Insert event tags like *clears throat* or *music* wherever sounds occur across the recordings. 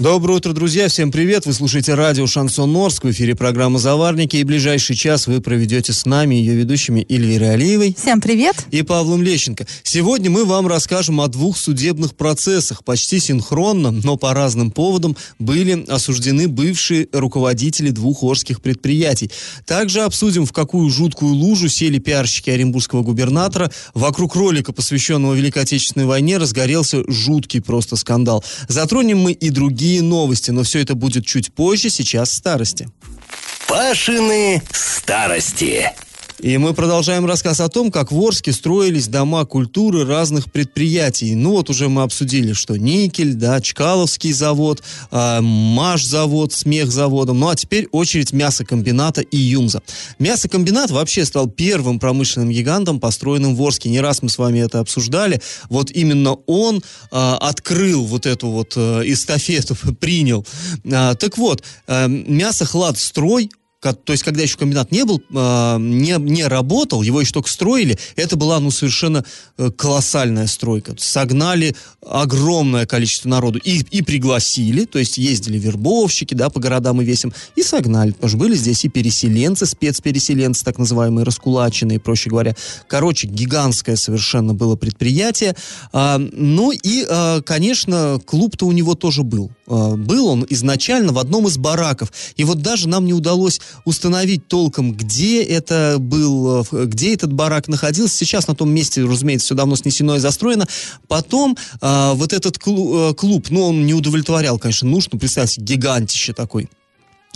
Доброе утро, друзья! Всем привет! Вы слушаете радио «Шансон Орск». В эфире программа «Заварники». И ближайший час вы проведете с нами, ее ведущими Эльвирой Алиевой. Всем привет! И Павлом Лещенко. Сегодня мы вам расскажем о двух судебных процессах. Почти синхронно, но по разным поводам были осуждены бывшие руководители двух орских предприятий. Также обсудим, в какую жуткую лужу сели пиарщики оренбургского губернатора. Вокруг ролика, посвященного Великой Отечественной войне, разгорелся жуткий просто скандал. Затронем мы и другие другие новости, но все это будет чуть позже, сейчас старости. Пашины старости. И мы продолжаем рассказ о том, как в Орске строились дома культуры разных предприятий. Ну вот уже мы обсудили, что Никель, да, Чкаловский завод, э, Маш-завод, Смех-заводом. Ну а теперь очередь мясокомбината и Юмза. Мясокомбинат вообще стал первым промышленным гигантом, построенным в Орске. Не раз мы с вами это обсуждали. Вот именно он э, открыл вот эту вот э, эстафету, *laughs* принял. Э, так вот, э, мясохладстрой то есть когда еще комбинат не был, э, не, не работал, его еще только строили, это была, ну, совершенно э, колоссальная стройка. Согнали огромное количество народу и, и пригласили, то есть ездили вербовщики, да, по городам и весям, и согнали, потому что были здесь и переселенцы, спецпереселенцы, так называемые, раскулаченные, проще говоря. Короче, гигантское совершенно было предприятие. А, ну и, а, конечно, клуб-то у него тоже был. А, был он изначально в одном из бараков. И вот даже нам не удалось установить толком, где это был, э, где этот барак находился. Сейчас на том месте, разумеется, все давно снесено и застроено. Потом э, вот этот клуб, клуб, ну, он не удовлетворял, конечно, нужно, представьте, гигантище такой.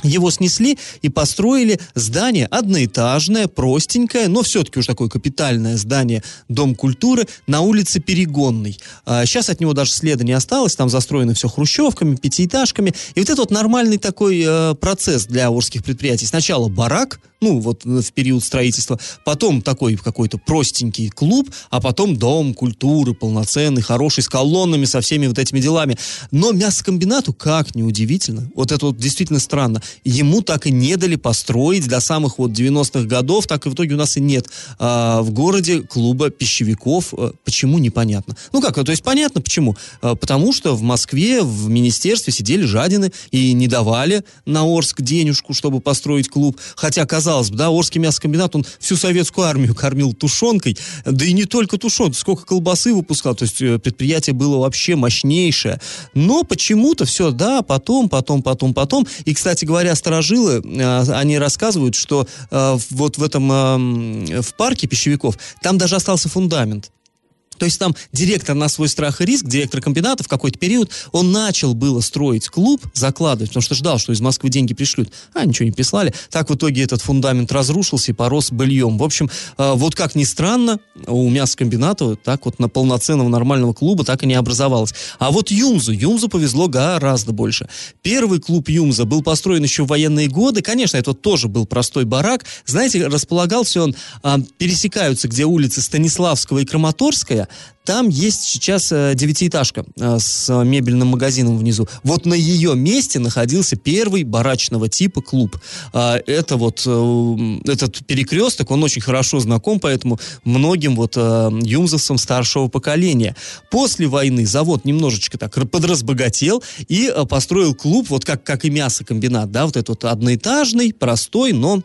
Его снесли и построили здание одноэтажное, простенькое, но все-таки уж такое капитальное здание Дом культуры на улице Перегонной. А сейчас от него даже следа не осталось, там застроено все хрущевками, пятиэтажками. И вот это вот нормальный такой э, процесс для орских предприятий. Сначала барак, ну вот в период строительства, потом такой какой-то простенький клуб, а потом дом культуры полноценный, хороший, с колоннами, со всеми вот этими делами. Но мясокомбинату, как неудивительно, вот это вот действительно странно, ему так и не дали построить до самых вот 90-х годов, так и в итоге у нас и нет а, в городе клуба пищевиков. А, почему, непонятно. Ну как, то есть понятно почему. А, потому что в Москве, в министерстве сидели жадины и не давали на Орск денежку, чтобы построить клуб. Хотя, казалось бы, да, Орский мясокомбинат, он всю советскую армию кормил тушенкой, да и не только тушенкой, сколько колбасы выпускал, то есть э, предприятие было вообще мощнейшее. Но почему-то все, да, потом, потом, потом, потом. И, кстати говоря, говоря, сторожилы, э, они рассказывают, что э, вот в этом, э, в парке пищевиков, там даже остался фундамент. То есть там директор на свой страх и риск, директор комбината в какой-то период, он начал было строить клуб, закладывать, потому что ждал, что из Москвы деньги пришлют, а ничего не прислали. Так в итоге этот фундамент разрушился и порос быльем. В общем, э, вот как ни странно, у мясокомбината так вот на полноценного нормального клуба так и не образовалось. А вот Юмзу, Юмзу повезло гораздо больше. Первый клуб Юмза был построен еще в военные годы. Конечно, это тоже был простой барак. Знаете, располагался он, а, пересекаются, где улицы Станиславского и Краматорская, там есть сейчас э, девятиэтажка э, с мебельным магазином внизу. Вот на ее месте находился первый барачного типа клуб. Э, это вот э, этот перекресток, он очень хорошо знаком, поэтому многим вот юмзовцам старшего поколения. После войны завод немножечко так подразбогател и построил клуб, вот как, как и мясокомбинат, да, вот этот вот одноэтажный, простой, но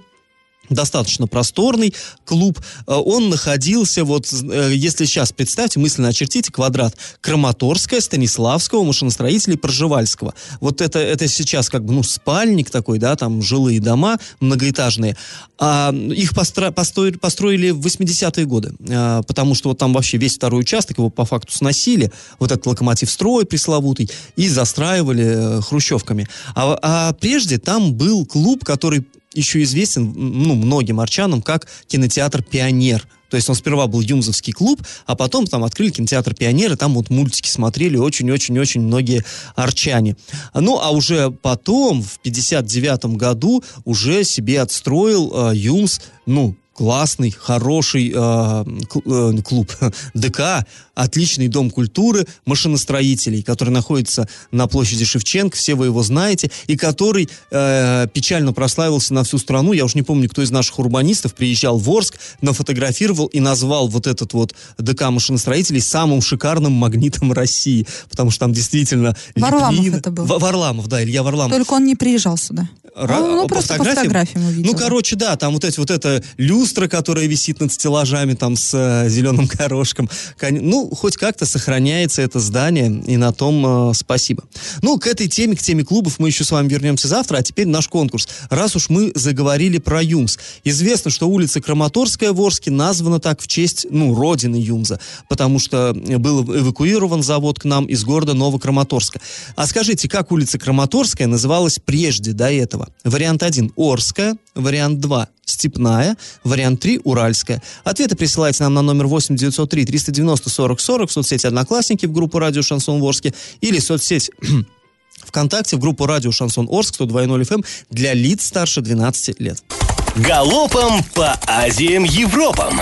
достаточно просторный клуб. Э, он находился, вот, э, если сейчас представьте, мысленно очертите квадрат Краматорская, Станиславского, машиностроителей Пржевальского. Вот это, это сейчас как бы, ну, спальник такой, да, там жилые дома многоэтажные. А их постро, построили, построили в 80-е годы, а, потому что вот там вообще весь второй участок, его по факту сносили, вот этот локомотив строй пресловутый, и застраивали хрущевками. А, а прежде там был клуб, который еще известен ну, многим арчанам как кинотеатр «Пионер». То есть он сперва был Юмзовский клуб, а потом там открыли кинотеатр «Пионер», и там вот мультики смотрели очень-очень-очень многие арчане. Ну, а уже потом, в 59 году, уже себе отстроил э, Юмс, ну, классный, хороший э, э клуб *laughs* ДК, отличный дом культуры машиностроителей, который находится на площади Шевченко, все вы его знаете, и который э, печально прославился на всю страну. Я уж не помню, кто из наших урбанистов приезжал в Орск, нафотографировал и назвал вот этот вот ДК машиностроителей самым шикарным магнитом России, потому что там действительно... Варламов Липнин... это был. Варламов, да, Илья Варламов. Только он не приезжал сюда. Ра- ну, ну, просто по фотографиям увидел. Ну, короче, да, там вот эти вот это люстра, которая висит над стеллажами там с э, зеленым *laughs* горошком. Ну, хоть как-то сохраняется это здание, и на том э, спасибо. Ну, к этой теме, к теме клубов мы еще с вами вернемся завтра, а теперь наш конкурс. Раз уж мы заговорили про ЮМС. Известно, что улица Краматорская в Орске названа так в честь, ну, родины ЮМЗа, потому что был эвакуирован завод к нам из города Новокраматорска. А скажите, как улица Краматорская называлась прежде до этого? Вариант 1 – Орская, вариант 2 – Степная, вариант 3 – Уральская. Ответы присылайте нам на номер 8 903 390 40 40 в соцсети «Одноклассники» в группу «Радио Шансон Ворске» или соцсеть *clears throat* ВКонтакте в группу «Радио Шансон Орск» 102.0 FM эм для лиц старше 12 лет. Галопом по Азиям Европам!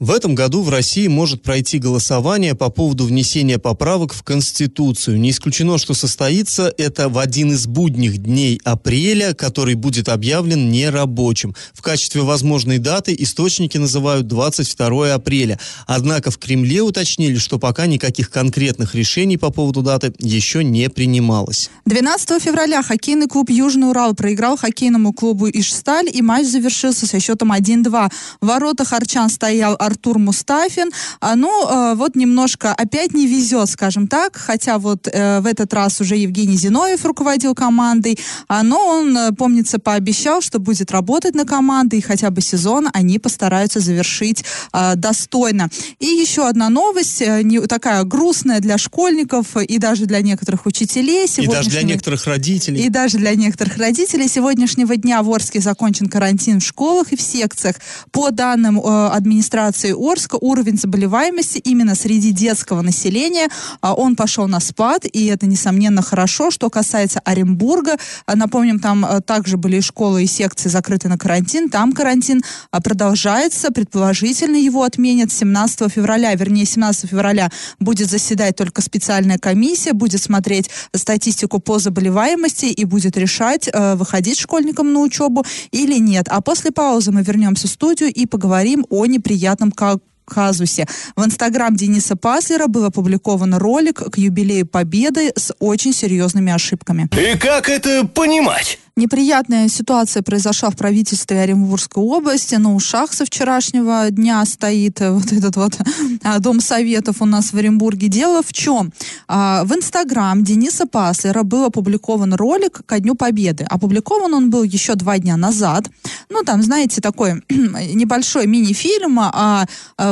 В этом году в России может пройти голосование по поводу внесения поправок в Конституцию. Не исключено, что состоится это в один из будних дней апреля, который будет объявлен нерабочим. В качестве возможной даты источники называют 22 апреля. Однако в Кремле уточнили, что пока никаких конкретных решений по поводу даты еще не принималось. 12 февраля хоккейный клуб «Южный Урал» проиграл хоккейному клубу «Ишсталь» и матч завершился со счетом 1-2. В воротах Арчан стоял Артур Мустафин. А, ну, а, вот немножко опять не везет, скажем так, хотя вот э, в этот раз уже Евгений Зиновьев руководил командой, а, но он, э, помнится, пообещал, что будет работать на команде, и хотя бы сезон они постараются завершить достойно. И еще одна новость, э, не, такая грустная для школьников и даже для некоторых учителей. И даже для некоторых родителей. И даже для некоторых родителей. Сегодняшнего дня в Орске закончен карантин в школах и в секциях. По данным администрации администрации Орска уровень заболеваемости именно среди детского населения, а, он пошел на спад, и это, несомненно, хорошо. Что касается Оренбурга, а, напомним, там а, также были школы и секции закрыты на карантин, там карантин продолжается, предположительно его отменят 17 февраля, вернее, 17 февраля будет заседать только специальная комиссия, будет смотреть статистику по заболеваемости и будет решать, выходить школьникам на учебу или нет. А после паузы мы вернемся в студию и поговорим о неприятном как казусе. В инстаграм Дениса Паслера был опубликован ролик к юбилею Победы с очень серьезными ошибками. И как это понимать? Неприятная ситуация произошла в правительстве Оренбургской области. На ушах со вчерашнего дня стоит *laughs* вот этот вот а, Дом Советов у нас в Оренбурге. Дело в чем? А, в Инстаграм Дениса Паслера был опубликован ролик ко Дню Победы. Опубликован он был еще два дня назад. Ну, там, знаете, такой *clears throat* небольшой мини-фильм о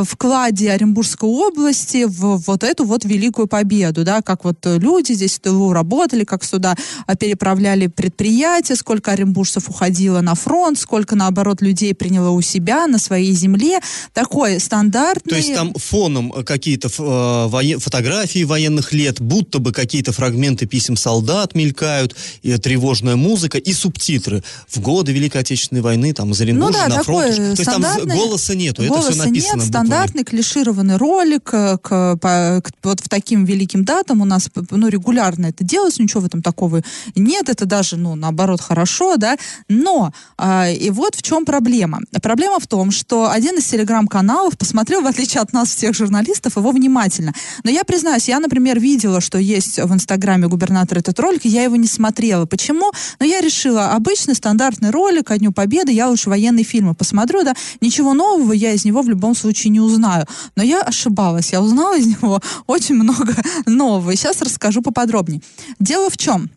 вкладе Оренбургской области в вот эту вот великую победу, да, как вот люди здесь в тылу работали, как сюда переправляли предприятия, сколько оренбуржцев уходило на фронт, сколько, наоборот, людей приняло у себя на своей земле. Такой стандартный... То есть там фоном какие-то э, воен... фотографии военных лет, будто бы какие-то фрагменты писем солдат мелькают, и тревожная музыка, и субтитры. В годы Великой Отечественной войны, там, из Оренбуржа ну, да, на фронт. То есть там голоса нету, голоса это все написано нет, стандартный клишированный ролик э, к, по, к, вот в таким великим датам у нас ну, регулярно это делается, ничего в этом такого нет, это даже, ну, наоборот, хорошо, да, но а, и вот в чем проблема. Проблема в том, что один из телеграм-каналов посмотрел, в отличие от нас всех журналистов, его внимательно. Но я признаюсь, я, например, видела, что есть в инстаграме губернатора этот ролик, и я его не смотрела. Почему? Но я решила, обычный стандартный ролик о Дню Победы, я лучше военные фильмы посмотрю, да, ничего нового я из него в любом случае не узнаю. Но я ошибалась, я узнала из него *laughs* очень много нового. И сейчас расскажу поподробнее. Дело в чем?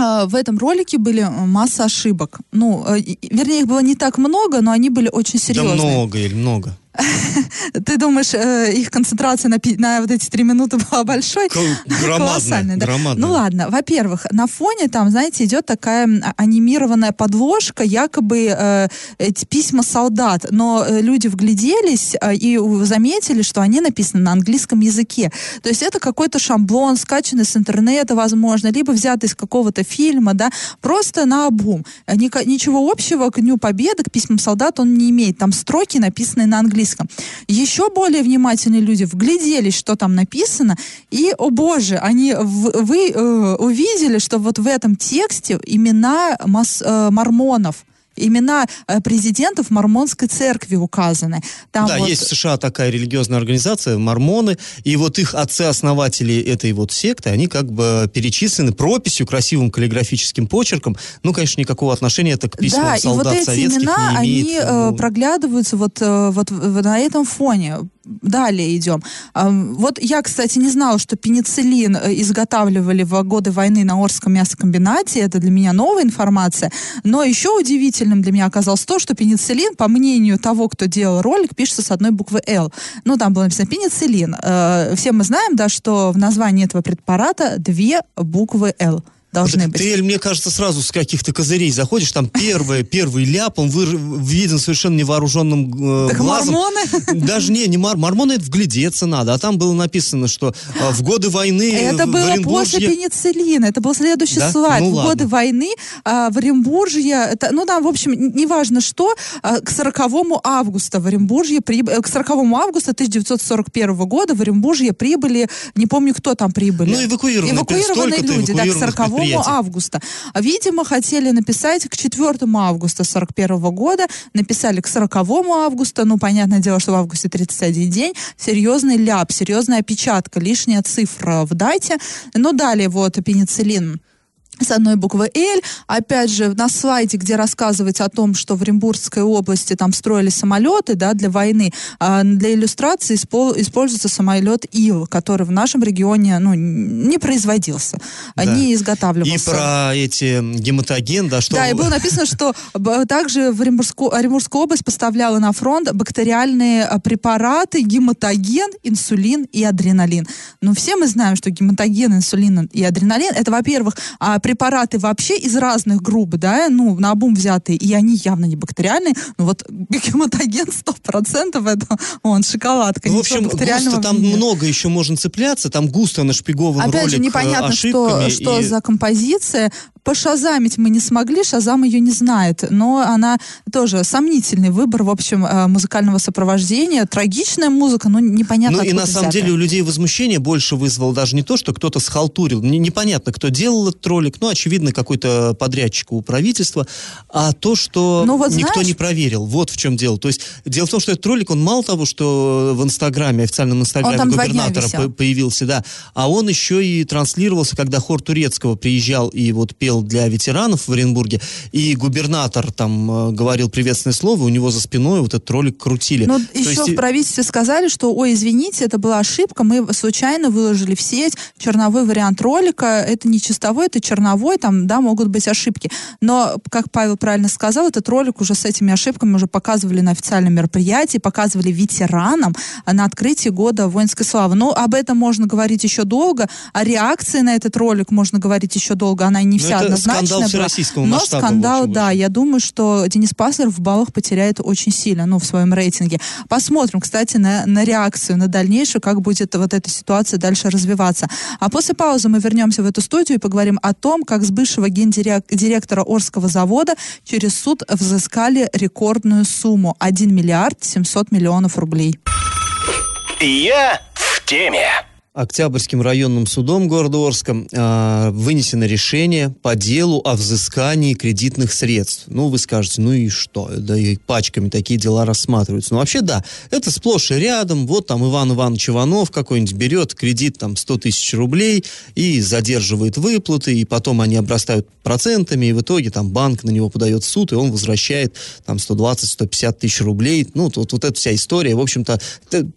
А, в этом ролике были э, масса ошибок. Ну, э, вернее, их было не так много, но они были очень серьезные. Да много или много? *laughs* Ты думаешь, э, их концентрация на, на вот эти три минуты *laughs* была большой? Громадная, да. громадная. Ну ладно, во-первых, на фоне там, знаете, идет такая а- анимированная подложка, якобы э, эти письма солдат, но э, люди вгляделись э, и заметили, что они написаны на английском языке. То есть это какой-то шаблон, скачанный с интернета, возможно, либо взятый из какого-то фильма, да, просто на обум. Ничего общего к Дню Победы, к письмам солдат он не имеет. Там строки, написанные на английском. Еще более внимательные люди вгляделись, что там написано, и, о боже, они, в- вы э, увидели, что вот в этом тексте имена мас- э, мормонов, имена э, президентов мормонской церкви указаны. Там да, вот- есть в США такая религиозная организация, мормоны, и вот их отцы-основатели этой вот секты, они как бы перечислены прописью, красивым каллиграфическим почерком. Ну, конечно, никакого отношения это к письмам да, и вот солдат эти советских имена, не имеет. они э, Ну, проглядываются вот, э, вот на этом фоне. Далее идем. Вот я, кстати, не знала, что пенициллин изготавливали в годы войны на Орском мясокомбинате. Это для меня новая информация. Но еще удивительным для меня оказалось то, что пенициллин, по мнению того, кто делал ролик, пишется с одной буквы «Л». Ну, там было написано пенициллин. Э, Все мы знаем, да, что в названии этого препарата две буквы «Л» должны быть. Ты, мне кажется, сразу с каких-то козырей заходишь, там первый, первый ляп, он выр- виден совершенно невооруженным э, Так глазом. мормоны? Даже не, не мар, мормоны это вглядеться надо, а там было написано, что э, в годы войны Это в было после Оренбурге- пенициллина. Это был следующий Да? слайд. Ну в ладно. годы войны а, в Оренбуржье, это, ну да, в общем, неважно что, а, к 40 августа в Оренбуржье, приб- э, к 40 августа 1941 года в Оренбуржье прибыли, не помню, кто там прибыли. Ну, эвакуированные, Эвакуированные люди, да, к эвакуированных 40 предприятий. августа. Видимо, хотели написать к 4 августа 41 года, написали к 40 августа, ну, понятное дело, что в августе 31 день, серьезный ляп, серьезная опечатка, лишняя цифра в дате. Ну, далее вот пенициллин с одной буквы «Л». Опять же, на слайде, где рассказывается о том, что в Оренбургской области там строили самолеты да, для войны, а для иллюстрации испол- используется самолет «Ил», который в нашем регионе ну, не производился, Да. не И изготавливался. про эти гематоген, да, что... Да, и было *laughs* написано, что также в Оренбургская область поставляла на фронт бактериальные а, препараты, гематоген, инсулин и адреналин. Ну, все мы знаем, что гематоген, инсулин и адреналин, это, во-первых, а, препараты вообще из разных групп, да, ну, на обум взятые, и они явно не бактериальные. Ну, вот гематоген *laughs* 100% это, он, шоколадка, Ну, в общем, густо там нет. много еще можно цепляться, там густо нашпигован Опять ролик же, непонятно, э, что, ошибками. что и- за композиция. Пошазамить мы не смогли, Шазам ее не знает. Но она тоже сомнительный выбор, в общем, э, музыкального сопровождения. Трагичная музыка, но непонятно Ну и на самом взятая. деле у людей возмущение больше вызвало даже не то, что кто-то схалтурил, не- непонятно, кто делал этот ролик, ну, очевидно, какой-то подрядчик у правительства, а то, что Ну, вот никто знаешь- не проверил. Вот в чем дело. То есть дело в том, что этот ролик, он мало того, что в Инстаграме, официальном Инстаграме губернатора по- появился, да, а он еще и транслировался, когда хор Турецкого приезжал и вот пел для ветеранов в Оренбурге, и губернатор там э, говорил приветственное слово, у него за спиной вот этот ролик крутили. Но То еще есть в правительстве сказали, что, ой, извините, это была ошибка, мы случайно выложили в сеть черновой вариант ролика, это не чистовой, это черновой, там, да, могут быть ошибки. Но, как Павел правильно сказал, этот ролик уже с этими ошибками уже показывали на официальном мероприятии, показывали ветеранам на открытии года воинской славы. Но об этом можно говорить еще долго, о реакции на этот ролик можно говорить еще долго, она не Ну, вся это однозначная скандал всероссийского Но масштаба, в скандал, да, я думаю, что Денис Паслер в баллах потеряет очень сильно, ну, в своем рейтинге. Посмотрим, кстати, на, на реакцию, на дальнейшую, как будет вот эта ситуация дальше развиваться. А после паузы мы вернемся в эту студию и поговорим о том, как с бывшего гендиректора Орского завода через суд взыскали рекордную сумму 1 миллиард 700 миллионов рублей. Я в теме. Октябрьским районным судом города Орска э, вынесено решение по делу о взыскании кредитных средств. Ну, вы скажете, ну и что? Да и пачками такие дела рассматриваются. Ну, вообще, да, это сплошь и рядом. Вот там Иван Иванович Иванов какой-нибудь берет кредит там 100 тысяч рублей и задерживает выплаты, и потом они обрастают процентами, и в итоге там банк на него подает в суд, и он возвращает там 120-150 тысяч рублей. Ну, вот, вот эта вся история, в общем-то,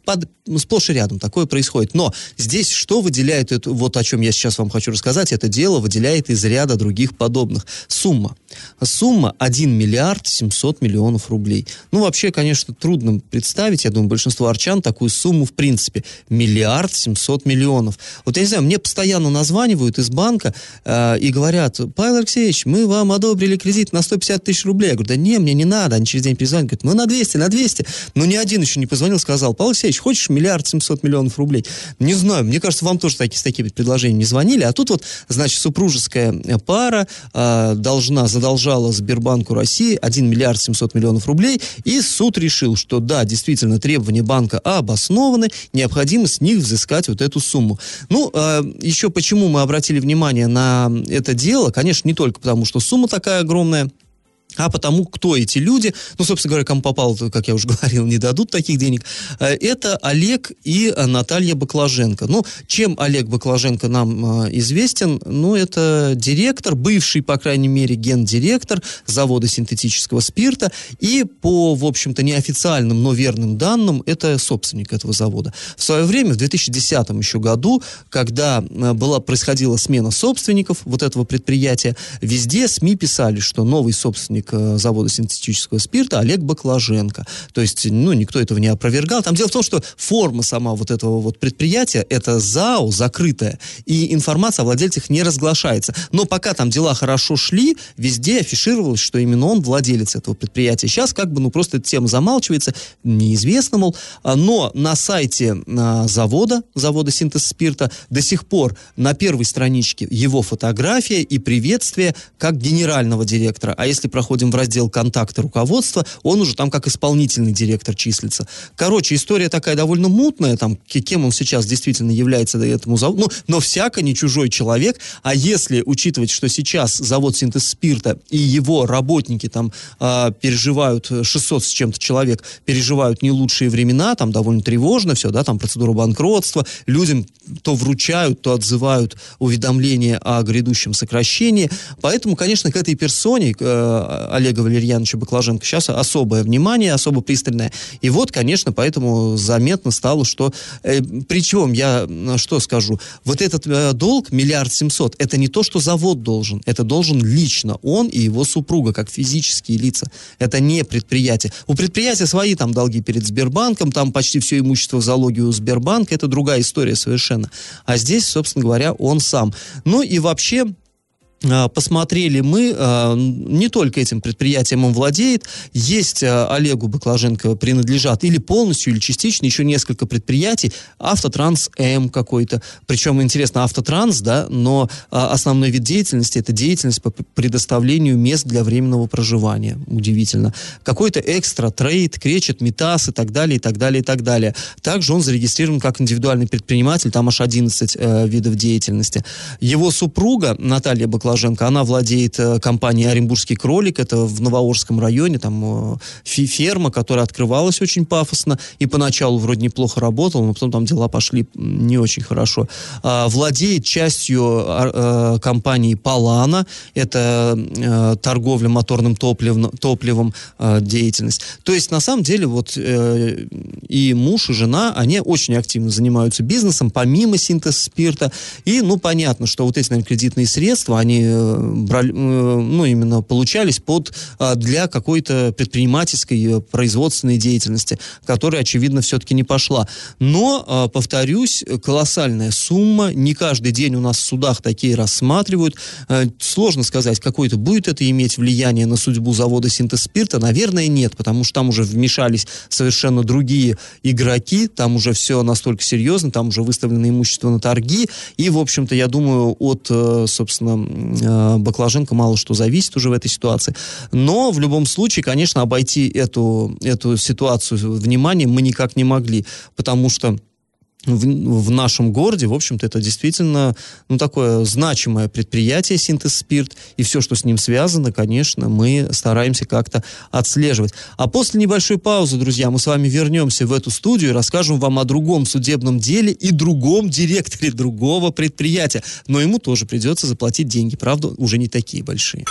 под- ну, сплошь и рядом такое происходит. Но здесь что выделяет, это, вот о чем я сейчас вам хочу рассказать, это дело выделяет из ряда других подобных. Сумма. Сумма 1 миллиард 700 миллионов рублей. Ну, вообще, конечно, трудно представить, я думаю, большинство арчан такую сумму в принципе. Миллиард 700 миллионов. Вот я не знаю, мне постоянно названивают из банка э, и говорят, Павел Алексеевич, мы вам одобрили кредит на 150 тысяч рублей. Я говорю, да не, мне не надо. Они через день перезвонят, говорят, мы на 200, на 200. Но ни один еще не позвонил, сказал, Павел Алексеевич, хочешь миллиард 700 миллионов рублей? Не знаю, мне кажется, вам тоже такие, с такими предложениями не звонили. А тут вот, значит, супружеская пара э, должна, задолжала Сбербанку России 1 миллиард 700 миллионов рублей, и суд решил, что да, действительно, требования банка обоснованы, необходимо с них взыскать вот эту сумму. Ну, э, еще почему мы обратили внимание на это дело, конечно, не только потому, что сумма такая огромная, а потому, кто эти люди, ну, собственно говоря, кому попал, как я уже *laughs* говорил, не дадут таких денег, э, это Олег и Наталья Баклаженко. Ну, чем Олег Баклаженко нам э, известен? Ну, это директор, бывший, по крайней мере, гендиректор завода синтетического спирта, и по, в общем-то, неофициальным, но верным данным, это собственник этого завода. В свое время, в 2010 еще году, когда э, была, происходила смена собственников вот этого предприятия, везде СМИ писали, что новый собственник собственник э, завода синтетического спирта Олег Баклаженко. То есть, ну, никто этого не опровергал. Там дело в том, что форма сама вот этого вот предприятия, это ЗАО закрытая, и информация о владельцах не разглашается. Но пока там дела хорошо шли, везде афишировалось, что именно он владелец этого предприятия. Сейчас как бы, ну, просто эта тема замалчивается, неизвестно, мол. А, но на сайте а, завода, завода синтез спирта, до сих пор на первой страничке его фотография и приветствие как генерального директора. А если проходит заходим в раздел контакты руководства, он уже там как исполнительный директор числится. Короче, история такая довольно мутная, там, кем он сейчас действительно является этому заводу, ну, но всяко не чужой человек, а если учитывать, что сейчас завод синтез спирта и его работники там э, переживают, 600 с чем-то человек, переживают не лучшие времена, там довольно тревожно все, да, там процедура банкротства, людям то вручают, то отзывают уведомления о грядущем сокращении, поэтому, конечно, к этой персоне, э, Олега Валерьяновича Баклаженко сейчас особое внимание, особо пристальное. И вот, конечно, поэтому заметно стало, что... Э, причем, я что скажу, вот этот э, долг, миллиард семьсот, это не то, что завод должен, это должен лично он и его супруга, как физические лица. Это не предприятие. У предприятия свои там долги перед Сбербанком, там почти все имущество в залоге у Сбербанка, это другая история совершенно. А здесь, собственно говоря, он сам. Ну и вообще, посмотрели мы, а, не только этим предприятием он владеет, есть а, Олегу Баклаженко принадлежат или полностью, или частично еще несколько предприятий, Автотранс М какой-то, причем интересно Автотранс, да, но основной вид деятельности это деятельность по предоставлению мест для временного проживания, удивительно. Какой-то экстра, трейд, кречет, метас и так далее, и так далее, и так далее. Также он зарегистрирован как индивидуальный предприниматель, там аж 11 э, видов деятельности. Его супруга Наталья Баклаженко Блаженко, она владеет э, компанией «Оренбургский кролик», это в Новоорском районе, там э, ферма, которая открывалась очень пафосно, и поначалу вроде неплохо работала, но потом там дела пошли не очень хорошо. А, владеет частью э, компании «Палана», это торговля моторным топливом, топливом деятельность. То есть, на самом деле, вот и муж, и жена, они очень активно занимаются бизнесом, помимо синтеза спирта, и, ну, понятно, что вот эти, наверное, кредитные средства, они Э, брали, э, ну, именно получались под, а, для какой-то предпринимательской э, производственной деятельности, которая, очевидно, все-таки не пошла. Но, а, повторюсь, колоссальная сумма, не каждый день у нас в судах такие рассматривают. Сложно сказать, какое-то будет это иметь влияние на судьбу завода синтез спирта, наверное, нет, потому что там уже вмешались совершенно другие игроки, там уже все настолько серьезно, там уже выставлено имущество на торги, и, в общем-то, я думаю, от, собственно, Баклаженко мало что зависит уже в этой ситуации. Но в любом случае, конечно, обойти эту, эту ситуацию вниманием мы никак не могли, потому что в, в нашем городе, в общем-то, это действительно ну, такое значимое предприятие синтез спирт, и все, что с ним связано, конечно, мы стараемся как-то отслеживать. А после небольшой паузы, друзья, мы с вами вернемся в эту студию и расскажем вам о другом судебном деле и другом директоре другого предприятия. Но ему тоже придется заплатить деньги, правда, уже не такие большие.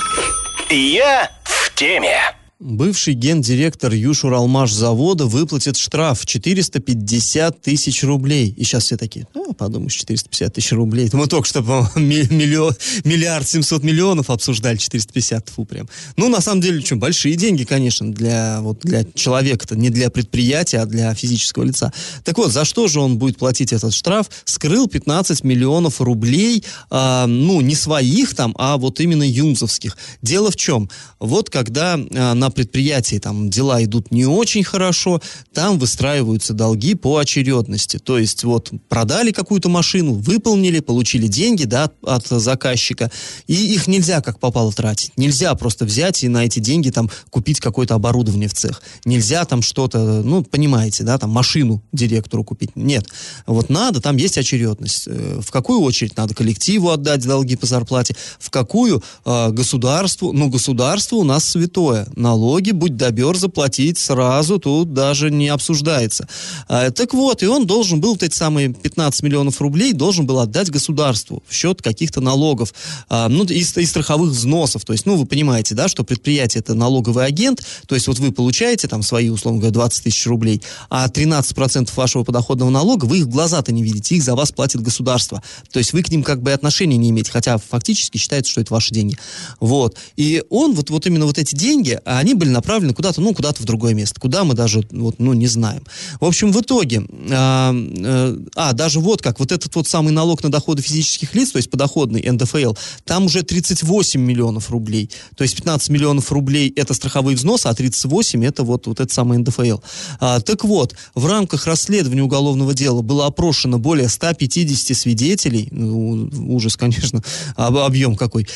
Я в теме. Бывший гендиректор Юшуралмаш завода выплатит штраф 450 тысяч рублей. И сейчас все такие, ну, подумаешь, 450 тысяч рублей. Мы только что *laughs* миллион, миллиард 700 миллионов обсуждали, 450, фу, прям. Ну, на самом деле, что, большие деньги, конечно, для, вот, для человека-то, не для предприятия, а для физического лица. Так вот, за что же он будет платить этот штраф? Скрыл 15 миллионов рублей, а, ну, не своих там, а вот именно юнзовских. Дело в чем? Вот когда а, на предприятии там дела идут не очень хорошо, там выстраиваются долги по очередности. То есть вот продали какую-то машину, выполнили, получили деньги да, от, заказчика, и их нельзя как попало тратить. Нельзя просто взять и на эти деньги там купить какое-то оборудование в цех. Нельзя там что-то, ну, понимаете, да, там машину директору купить. Нет. Вот надо, там есть очередность. Э, в какую очередь надо коллективу отдать долги по зарплате, в какую э, государству, ну, государство у нас святое. Налог налоги, будь добер, заплатить сразу, тут даже не обсуждается. А, так вот, и он должен был, вот эти самые 15 миллионов рублей, должен был отдать государству в счет каких-то налогов, а, ну, и, и страховых взносов. То есть, ну, вы понимаете, да, что предприятие это налоговый агент, то есть вот вы получаете там свои, условно говоря, 20 тысяч рублей, а 13% вашего подоходного налога вы их глаза-то не видите, их за вас платит государство. То есть вы к ним как бы отношения не имеете, хотя фактически считается, что это ваши деньги. Вот. И он, вот, вот именно вот эти деньги, они они были направлены куда-то, ну, куда-то в другое место, куда мы даже, вот, ну, не знаем. В общем, в итоге, а, а, а, даже вот как, вот этот вот самый налог на доходы физических лиц, то есть подоходный НДФЛ, там уже 38 миллионов рублей. То есть 15 миллионов рублей это страховые взносы, а 38 это вот, вот это самый ндфл. А, так вот, в рамках расследования уголовного дела было опрошено более 150 свидетелей, ну, ужас, конечно, объем какой,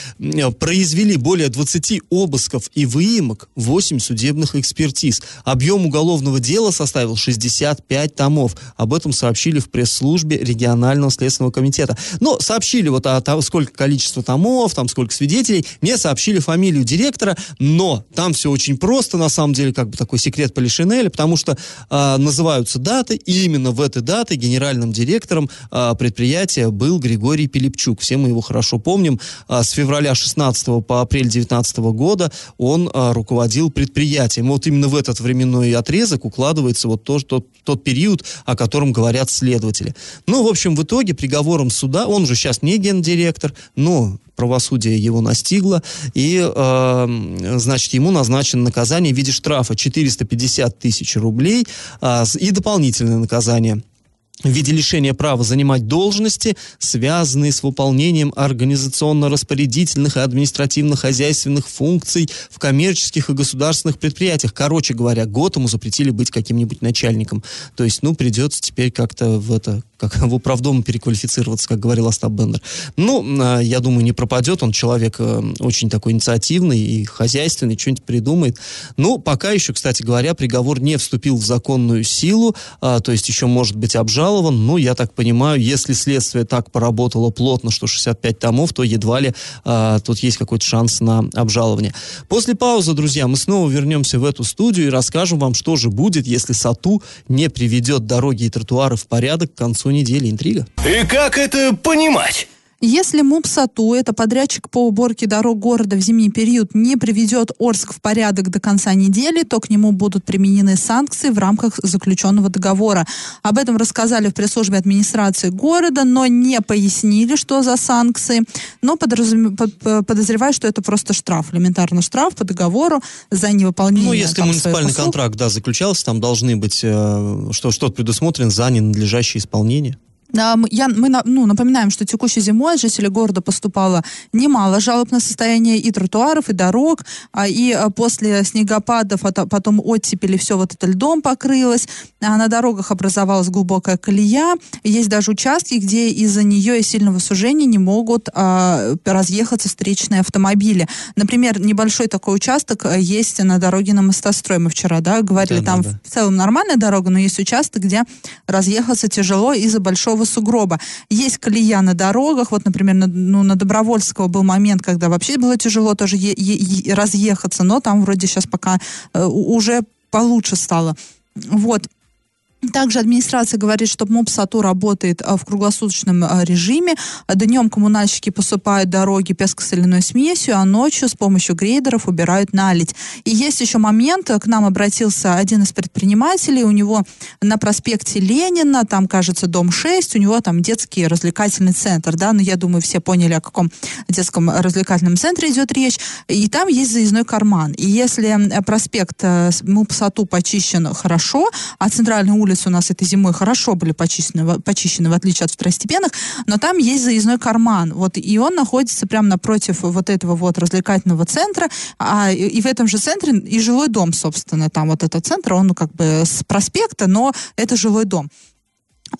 произвели более 20 обысков и выемок, 8 судебных экспертиз. Объем уголовного дела составил 65 томов. Об этом сообщили в пресс-службе регионального следственного комитета. Но сообщили вот о том, сколько количество томов, там сколько свидетелей. Мне сообщили фамилию директора, но там все очень просто, на самом деле, как бы такой секрет Полишинеля, потому что э, называются даты, и именно в этой даты генеральным директором э, предприятия был Григорий Пилипчук. Все мы его хорошо помним. Э, с февраля 16 по апрель 19 года он э, руководил руководил предприятием. Вот именно в этот временной отрезок укладывается вот тот, тот, тот период, о котором говорят следователи. Ну, в общем, в итоге приговором суда, он же сейчас не гендиректор, но правосудие его настигло, и, э, значит, ему назначено наказание в виде штрафа 450 тысяч рублей э, и дополнительное наказание – в виде лишения права занимать должности, связанные с выполнением организационно-распорядительных и административно-хозяйственных функций в коммерческих и государственных предприятиях. Короче говоря, год ему запретили быть каким-нибудь начальником. То есть, ну, придется теперь как-то в это как в управдом переквалифицироваться, как говорил Остап Бендер. Ну, а, я думаю, не пропадет. Он человек э, очень такой инициативный и хозяйственный, что-нибудь придумает. Ну, пока еще, кстати говоря, приговор не вступил в законную силу, а, то есть еще может быть обжалован. Ну, я так понимаю, если следствие так поработало плотно, что 65 томов, то едва ли а, тут есть какой-то шанс на обжалование. После паузы, друзья, мы снова вернемся в эту студию и расскажем вам, что же будет, если САТУ не приведет дороги и тротуары в порядок к концу недели. Интрига. И как это понимать? Если МУПСАТУ, это подрядчик по уборке дорог города в зимний период, не приведет Орск в порядок до конца недели, то к нему будут применены санкции в рамках заключенного договора. Об этом рассказали в пресс-службе администрации города, но не пояснили, что за санкции. Но подразум... подозреваю, что это просто штраф, элементарно штраф по договору за невыполнение. Ну, если там, муниципальный контракт, да, заключался, там должны быть, э, что, что-то предусмотрено за ненадлежащее исполнение. Я, мы ну, напоминаем, что текущей зимой от жителей города поступало немало жалоб на состояние и тротуаров, и дорог, а, и а, после снегопадов, а потом оттепели, все вот это льдом покрылось, а на дорогах образовалась глубокая колея, есть даже участки, где из-за нее и сильного сужения не могут а, разъехаться встречные автомобили. Например, небольшой такой участок есть на дороге на мостострой, мы вчера, да, говорили, да, там да. в целом нормальная дорога, но есть участок, где разъехаться тяжело из-за большого большого сугроба. Есть колея на дорогах, вот, например, на, ну, на Добровольского был момент, когда вообще было тяжело тоже е- е- разъехаться, но там вроде сейчас пока э, уже получше стало. Вот. Также администрация говорит, что МОП-САТУ работает в круглосуточном режиме. Днем коммунальщики посыпают дороги песко-соляной смесью, а ночью с помощью грейдеров убирают наледь. И есть еще момент, к нам обратился один из предпринимателей, у него на проспекте Ленина, там, кажется, дом 6, у него там детский развлекательный центр, да, но я думаю, все поняли, о каком детском развлекательном центре идет речь, и там есть заездной карман. И если проспект МОП-САТУ почищен хорошо, а центральная улица улицы у нас этой зимой хорошо были почищены, почищены, в отличие от второстепенных, но там есть заездной карман, вот, и он находится прямо напротив вот этого вот развлекательного центра, а, и в этом же центре и жилой дом, собственно, там вот этот центр, он как бы с проспекта, но это жилой дом.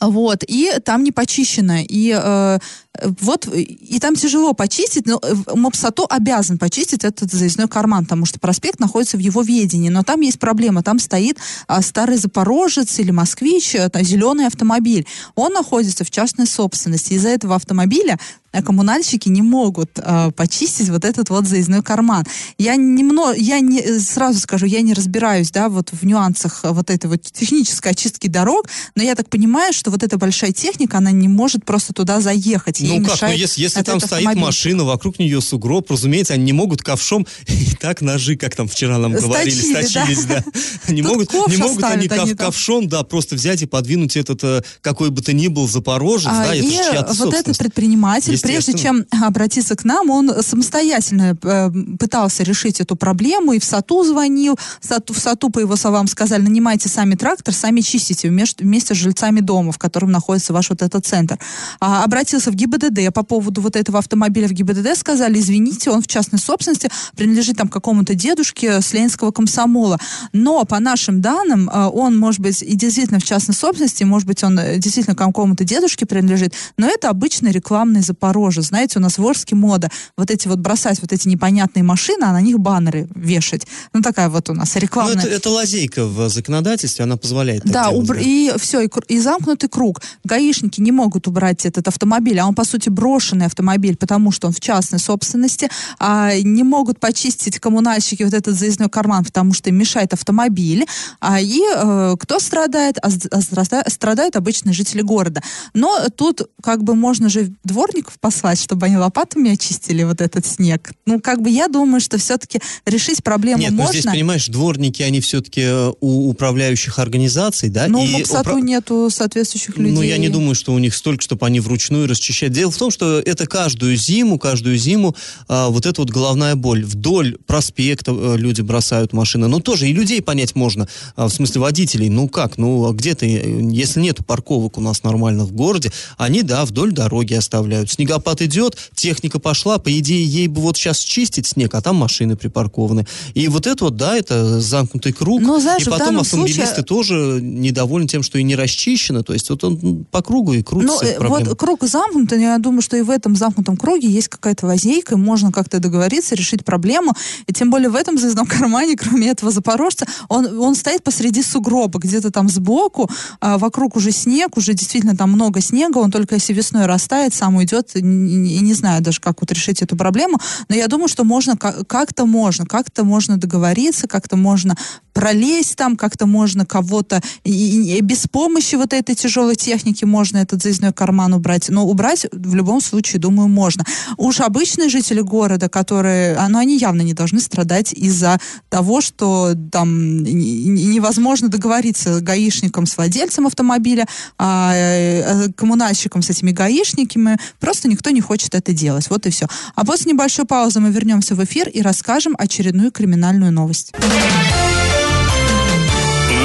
Вот, и там не почищено. И э, вот, и там тяжело почистить, но э, МОПСАТО обязан почистить этот заездной карман, потому что проспект находится в его ведении. Но там есть проблема, там стоит а, старый Запорожец или Москвич, это зеленый автомобиль. Он находится в частной собственности. Из-за этого автомобиля коммунальщики не могут э, почистить вот этот вот заездной карман. Я немного, я не, сразу скажу, я не разбираюсь, да, вот в нюансах вот этой вот технической очистки дорог, но я так понимаю, что вот эта большая техника, она не может просто туда заехать. Ну как, ну если, если там стоит автомобиль. машина, вокруг нее сугроб, разумеется, они не могут ковшом *laughs* и так ножи, как там вчера нам говорили, сточились, да. *laughs* да. Не могут, не могут они ков, ковшом, да, просто взять и подвинуть этот, э, какой бы то ни был Запорожец, а, да, это и вот этот предприниматель, прежде чем обратиться к нам, он самостоятельно э, пытался решить эту проблему и в САТУ звонил, в САТУ, в САТУ по его словам, сказали, нанимайте сами трактор, сами чистите вместе, вместе с жильцами дома, в котором находится ваш вот этот центр. А, обратился в ГИБДД по поводу вот этого автомобиля в ГИБДД, сказали, извините, он в частной собственности, принадлежит там какому-то дедушке с Ленинского комсомола. Но по нашим данным, э, он может быть и действительно в частной собственности, может быть, он э, действительно какому-то дедушке принадлежит, но это обычный рекламный Запорожье. Знаете, у нас в Орске мода вот эти вот бросать вот эти непонятные машины, а на них баннеры вешать. Ну, такая вот у нас рекламная. Ну, это, это лазейка в законодательстве, она позволяет да, делать, убр... да, и все, и, и замкнутый круг. Гаишники не могут убрать этот автомобиль, а он, по сути, брошенный автомобиль, потому что он в частной собственности, а не могут почистить коммунальщики вот этот заездной карман, потому что им мешает автомобиль, а, и э, кто страдает? А, а страдают обычные жители города. Но тут как бы можно же дворников послать, чтобы они лопатами очистили вот этот снег. Ну, как бы я думаю, что все-таки решить проблему Нет, можно. Нет, здесь, понимаешь, дворники, они все-таки э, у управляющих организаций, да? Ну, в МОКСАТу упра... нету соответствующих людей. Ну, я не думаю, что у них столько, чтобы они вручную расчищать. Дело в том, что это каждую зиму, каждую зиму а, вот эта вот головная боль. Вдоль проспекта а, люди бросают машины. Но тоже и людей понять можно, а, в смысле водителей. Ну как, ну а где-то, если нету парковок у нас нормальных в городе, они, да, вдоль дороги оставляют. Снегопад идет, техника пошла, по идее, ей бы вот сейчас чистить снег, а там машины припаркованы. И вот это вот, да, это замкнутый круг. Но, знаешь, и потом автомобилисты случае... тоже недовольны тем, что и не расчищено. То есть вот он по кругу и крутится. Ну, э, вот круг замкнутый, я думаю, что и в этом замкнутом круге есть какая-то лазейка, можно как-то договориться, решить проблему. И тем более в этом заездном кармане, *laughs* кроме этого запорожца, он, он стоит посреди сугроба, где-то там сбоку, а вокруг уже снег, уже действительно там много снега, он только если весной растает, сам уйдет, и не, знаю даже, как вот решить эту проблему, но я думаю, что можно, как-то можно, как-то можно договориться, как-то можно пролезть там, как-то можно кого-то, и, и без помощи вот этой тяжелой техники можно этот заездной карман убрать, но убрать в любом случае, думаю, можно. Уж обычные жители города, которые, ну, они явно не должны страдать из-за того, что там невозможно договориться гаишникам с владельцем автомобиля, а э, коммунальщикам с этими гаишниками, просто никто не хочет это делать. Вот и все. А после небольшой паузы мы вернемся в эфир и расскажем очередную криминальную новость.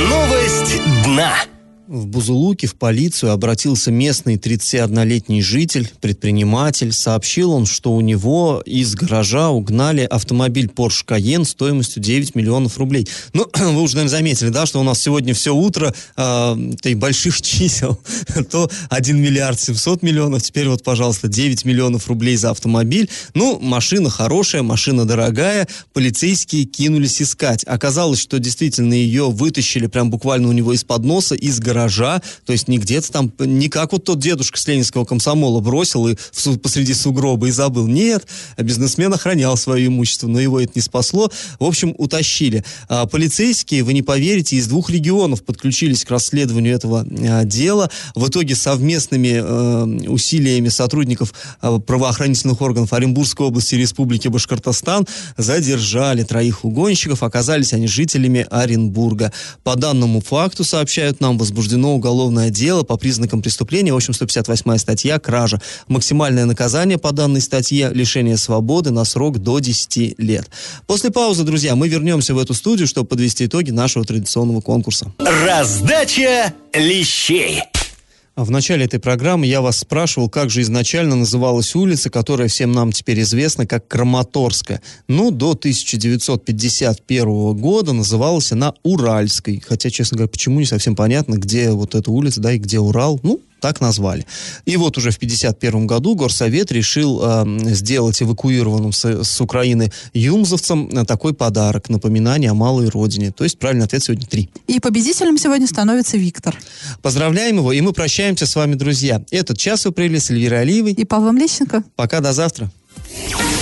Новость дна. В Бузулуке в полицию обратился местный 31-летний житель, предприниматель. Сообщил он, что у него из гаража угнали автомобиль Porsche Cayenne стоимостью 9 миллионов рублей. Ну, *clears throat* вы уже, наверное, заметили, да, что у нас сегодня все утро э, и больших *laughs* чисел. То 1 миллиард 700 миллионов, теперь вот, пожалуйста, 9 миллионов рублей за автомобиль. Ну, машина хорошая, машина дорогая. Полицейские кинулись искать. Оказалось, что действительно ее вытащили прям буквально у него из-под носа, из гаража гаража, то есть не где-то там, не как вот тот дедушка с ленинского комсомола бросил и в, посреди сугроба и забыл. Нет, бизнесмен охранял свое имущество, но его это не спасло. В общем, утащили. А, полицейские, вы не поверите, из двух регионов подключились к расследованию этого а, дела. В итоге совместными э, усилиями сотрудников э, правоохранительных органов Оренбургской области и Республики Башкортостан задержали троих угонщиков. Оказались они жителями Оренбурга. По данному факту, сообщают нам, возбуждено уголовное дело по признакам преступления. В общем, 158 статья «Кража». Максимальное наказание по данной статье – лишение свободы на срок до 10 лет. После паузы, друзья, мы вернемся в эту студию, чтобы подвести итоги нашего традиционного конкурса. Раздача лещей. В начале этой программы я вас спрашивал, как же изначально называлась улица, которая всем нам теперь известна как Краматорская. Ну, до 1951 года называлась она Уральской. Хотя, честно говоря, почему не совсем понятно, где вот эта улица, да, и где Урал. Ну, так назвали. И вот уже в 1951 году Горсовет решил э, сделать эвакуированным с, с Украины юмзовцам э, такой подарок, напоминание о малой родине. То есть правильный ответ сегодня три. И победителем сегодня становится Виктор. Поздравляем его, и мы прощаемся с вами, друзья. Этот час вы провели с Эльвирой Алиевой. И Павлом Лещенко. Пока, до завтра.